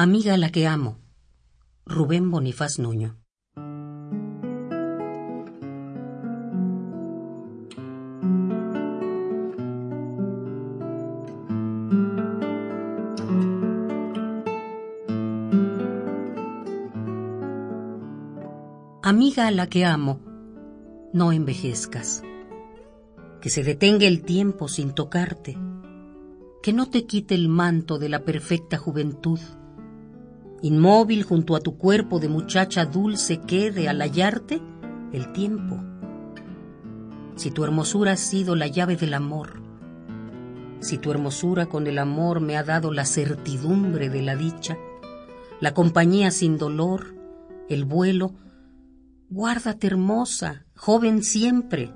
Amiga la que amo. Rubén Bonifaz Nuño. Amiga a la que amo, no envejezcas. Que se detenga el tiempo sin tocarte. Que no te quite el manto de la perfecta juventud Inmóvil junto a tu cuerpo de muchacha dulce quede al hallarte el tiempo. Si tu hermosura ha sido la llave del amor, si tu hermosura con el amor me ha dado la certidumbre de la dicha, la compañía sin dolor, el vuelo, guárdate hermosa, joven siempre.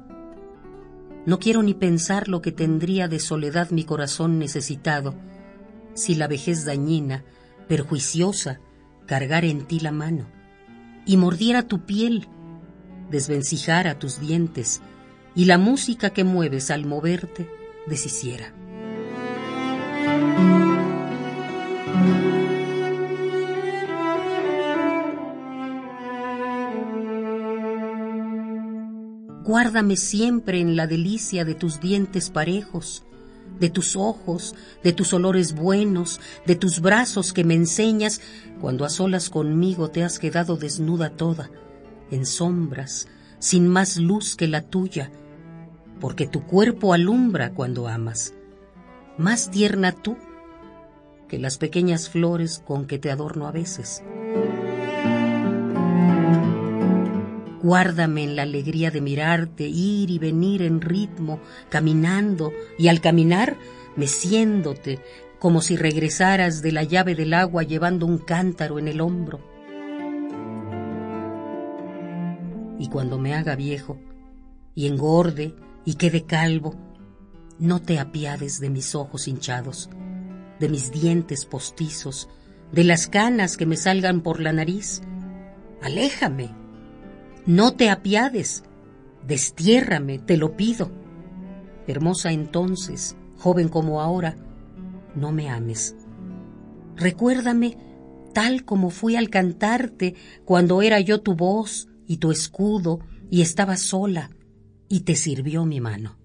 No quiero ni pensar lo que tendría de soledad mi corazón necesitado, si la vejez dañina perjuiciosa, cargar en ti la mano, y mordiera tu piel, desvencijara tus dientes, y la música que mueves al moverte deshiciera. Guárdame siempre en la delicia de tus dientes parejos, de tus ojos, de tus olores buenos, de tus brazos que me enseñas cuando a solas conmigo te has quedado desnuda toda, en sombras, sin más luz que la tuya, porque tu cuerpo alumbra cuando amas, más tierna tú que las pequeñas flores con que te adorno a veces. Guárdame en la alegría de mirarte, ir y venir en ritmo, caminando, y al caminar, meciéndote, como si regresaras de la llave del agua llevando un cántaro en el hombro. Y cuando me haga viejo, y engorde, y quede calvo, no te apiades de mis ojos hinchados, de mis dientes postizos, de las canas que me salgan por la nariz. Aléjame no te apiades, destiérrame, te lo pido. Hermosa entonces, joven como ahora, no me ames. Recuérdame tal como fui al cantarte cuando era yo tu voz y tu escudo y estaba sola y te sirvió mi mano.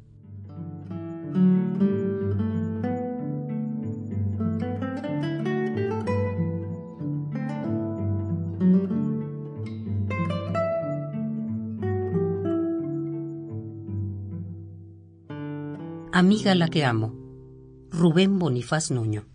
Amiga la que amo. Rubén Bonifaz Nuño.